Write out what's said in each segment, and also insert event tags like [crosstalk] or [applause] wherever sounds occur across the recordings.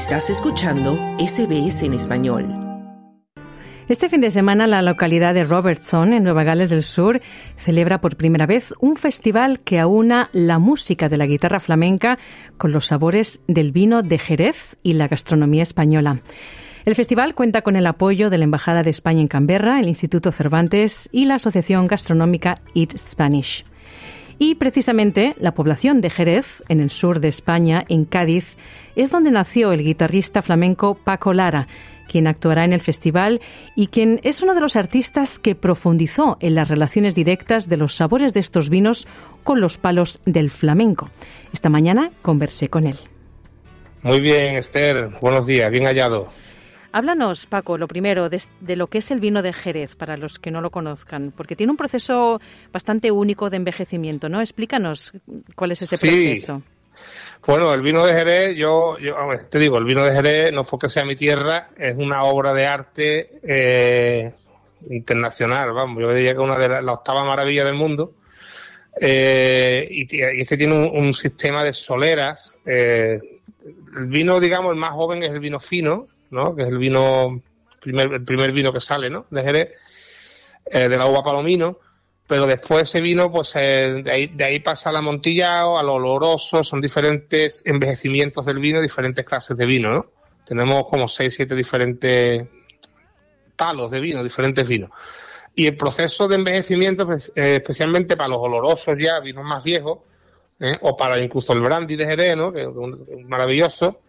Estás escuchando SBS en español. Este fin de semana la localidad de Robertson, en Nueva Gales del Sur, celebra por primera vez un festival que aúna la música de la guitarra flamenca con los sabores del vino de Jerez y la gastronomía española. El festival cuenta con el apoyo de la Embajada de España en Canberra, el Instituto Cervantes y la Asociación Gastronómica Eat Spanish. Y precisamente la población de Jerez, en el sur de España, en Cádiz, es donde nació el guitarrista flamenco Paco Lara, quien actuará en el festival y quien es uno de los artistas que profundizó en las relaciones directas de los sabores de estos vinos con los palos del flamenco. Esta mañana conversé con él. Muy bien, Esther. Buenos días. Bien hallado. Háblanos, Paco, lo primero, de, lo que es el vino de Jerez, para los que no lo conozcan, porque tiene un proceso bastante único de envejecimiento, ¿no? Explícanos cuál es ese sí. proceso. Bueno, el vino de Jerez, yo, yo te digo, el vino de Jerez, no porque sea mi tierra, es una obra de arte eh, internacional, vamos, yo diría que es una de las la octava maravilla del mundo. Eh, y, es que tiene un, sistema de soleras. Eh, el vino, digamos, el más joven es el vino fino, ¿no? que es el vino, primer, el primer vino que sale ¿no? de Jerez, eh, de la uva palomino, pero después ese vino, pues eh, de, ahí, de ahí pasa al amontillado, al oloroso, son diferentes envejecimientos del vino, diferentes clases de vino, ¿no? Tenemos como seis, siete diferentes palos de vino, diferentes vinos. Y el proceso de envejecimiento, pues, eh, especialmente para los olorosos ya, vinos más viejos, o para incluso el brandy de Jerez, ¿no? que es maravilloso,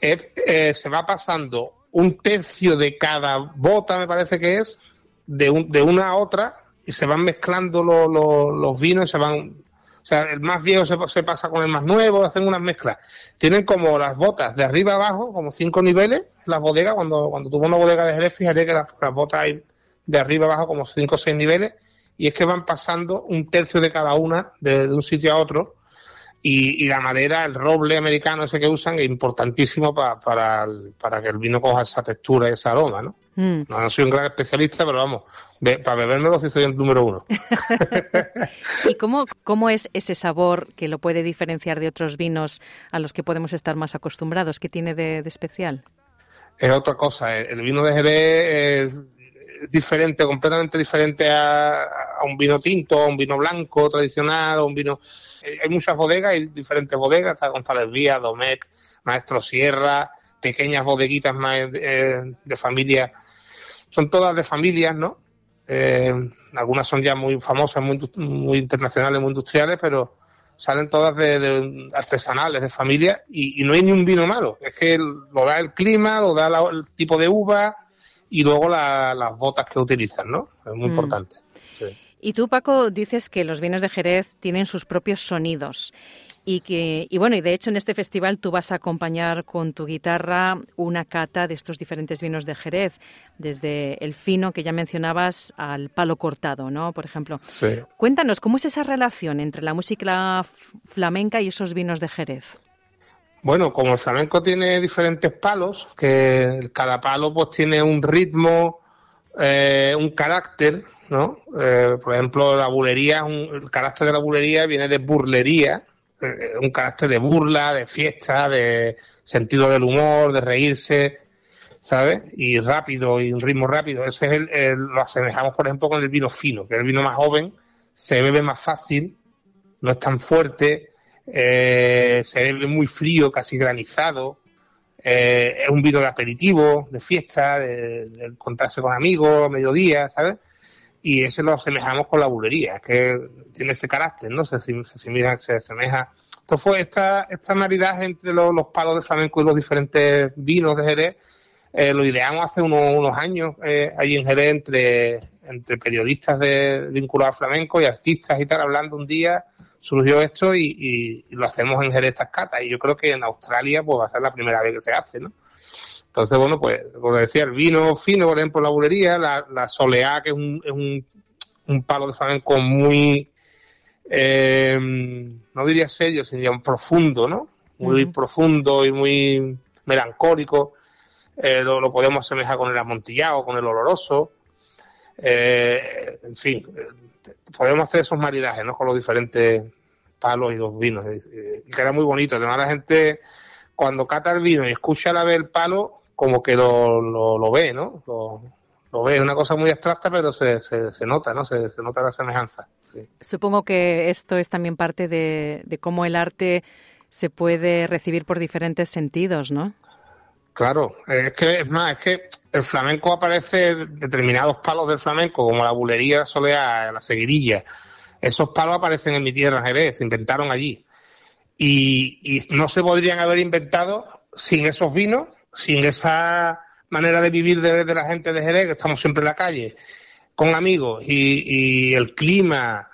eh, se va pasando un tercio de cada bota, me parece que es, de, una a otra, y se van mezclando los vinos, se van. O sea, el más viejo se, pasa con el más nuevo, hacen unas mezclas. Tienen como las botas de arriba abajo, como cinco niveles, las bodegas. Cuando, cuando tuvo una bodega de Jerez, fíjate que las, botas hay de arriba abajo como cinco o seis niveles, y es que van pasando un tercio de cada una de un sitio a otro y, la madera, el roble americano ese que usan es importantísimo para, para que el vino coja esa textura y ese aroma, ¿no? Mm. No, soy un gran especialista, pero vamos, para bebérmelo sí soy el número uno. [laughs] ¿Y cómo, cómo es ese sabor que lo puede diferenciar de otros vinos a los que podemos estar más acostumbrados? ¿Qué tiene de, especial? Es otra cosa. El vino de Jerez es diferente, completamente diferente a, un vino tinto, a un vino blanco tradicional, a un vino... Eh, hay muchas bodegas, hay diferentes bodegas, está González Vía, Domecq, Maestro Sierra, pequeñas bodeguitas más eh, de familia, son todas de familias, ¿no? Eh, algunas son ya muy famosas, muy, muy internacionales, muy industriales, pero salen todas de, artesanales, de familia, y, no hay ni un vino malo. Es que lo da el clima, lo da el tipo de uva, y luego las botas que utilizan, ¿no? Es muy mm. importante. Y tú, Paco, dices que los vinos de Jerez tienen sus propios sonidos. Y que, y bueno, y de hecho en este festival tú vas a acompañar con tu guitarra una cata de estos diferentes vinos de Jerez, desde el fino que ya mencionabas al palo cortado, ¿no? Por ejemplo. Sí. Cuéntanos, ¿cómo es esa relación entre la música flamenca y esos vinos de Jerez? Bueno, como el flamenco tiene diferentes palos, que cada palo pues tiene un ritmo, eh, un carácter, ¿no? Eh, por ejemplo, la bulería, el carácter de la bulería viene de burlería, eh, un carácter de burla, de fiesta, de sentido del humor, de reírse, ¿sabes? Y rápido, y un ritmo rápido. Ese es el, lo asemejamos, por ejemplo, con el vino fino, que es el vino más joven, se bebe más fácil, no es tan fuerte, eh, se ve muy frío, casi granizado. Eh, es un vino de aperitivo, de fiesta, de, encontrarse con amigos, mediodía, ¿sabes? Y ese lo asemejamos con la bulería, que tiene ese carácter, ¿no? Se, se, se asemeja. Entonces fue esta, esta entre los, palos de flamenco y los diferentes vinos de Jerez, eh, lo ideamos hace unos, años eh, allí en Jerez entre, entre periodistas de, vinculados al flamenco y artistas y tal, hablando un día surgió esto y, lo hacemos en Jerez estas catas. Y yo creo que en Australia pues va a ser la primera vez que se hace, ¿no? Entonces, bueno, pues, como decía, el vino fino, por ejemplo, la bulería, la, la soleá, que es un, es un, un palo de flamenco muy, eh, no diría serio, sino profundo, ¿no? Muy profundo y muy melancólico. Eh, lo, podemos asemejar con el amontillado, con el oloroso. Eh, en fin, podemos hacer esos maridajes, ¿no? Con los diferentes palos y los vinos. Y queda muy bonito. Además, la gente, cuando cata el vino y escucha la vez el palo, como que lo, lo, ve, ¿no? Lo, ve, es una cosa muy abstracta, pero se, se, nota, ¿no? Se, nota la semejanza. Supongo que esto es también parte de, de cómo el arte se puede recibir por diferentes sentidos, ¿no? Claro, es que es más, es que el flamenco aparece determinados palos del flamenco, como la bulería soleá, la seguirilla. Esos palos aparecen en mi tierra Jerez, se inventaron allí. Y, no se podrían haber inventado sin esos vinos, sin esa manera de vivir de, la gente de Jerez, que estamos siempre en la calle, con amigos, y, el clima,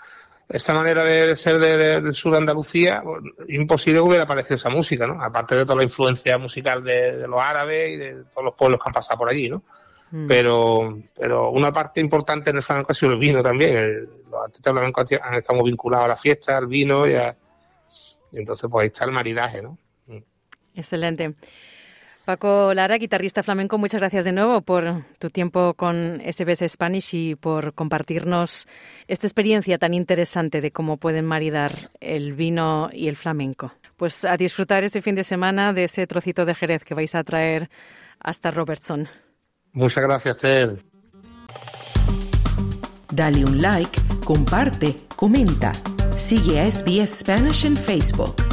esa manera de, ser del sur de Andalucía, pues, imposible que hubiera aparecido esa música, ¿no? Aparte de toda la influencia musical de, los árabes y de todos los pueblos que han pasado por allí, ¿no? Mm. Pero, pero una parte importante en el flamenco ha sido el vino también. Los artistas flamencos han estado vinculados a la fiesta, al vino y, y entonces pues ahí está el maridaje, ¿no? Mm. Excelente. Paco Lara, guitarrista flamenco, muchas gracias de nuevo por tu tiempo con SBS Spanish y por compartirnos esta experiencia tan interesante de cómo pueden maridar el vino y el flamenco. Pues a disfrutar este fin de semana de ese trocito de Jerez que vais a traer hasta Robertson. Muchas gracias, Ted. Dale un like, comparte, comenta. Sigue a SBS Spanish en Facebook.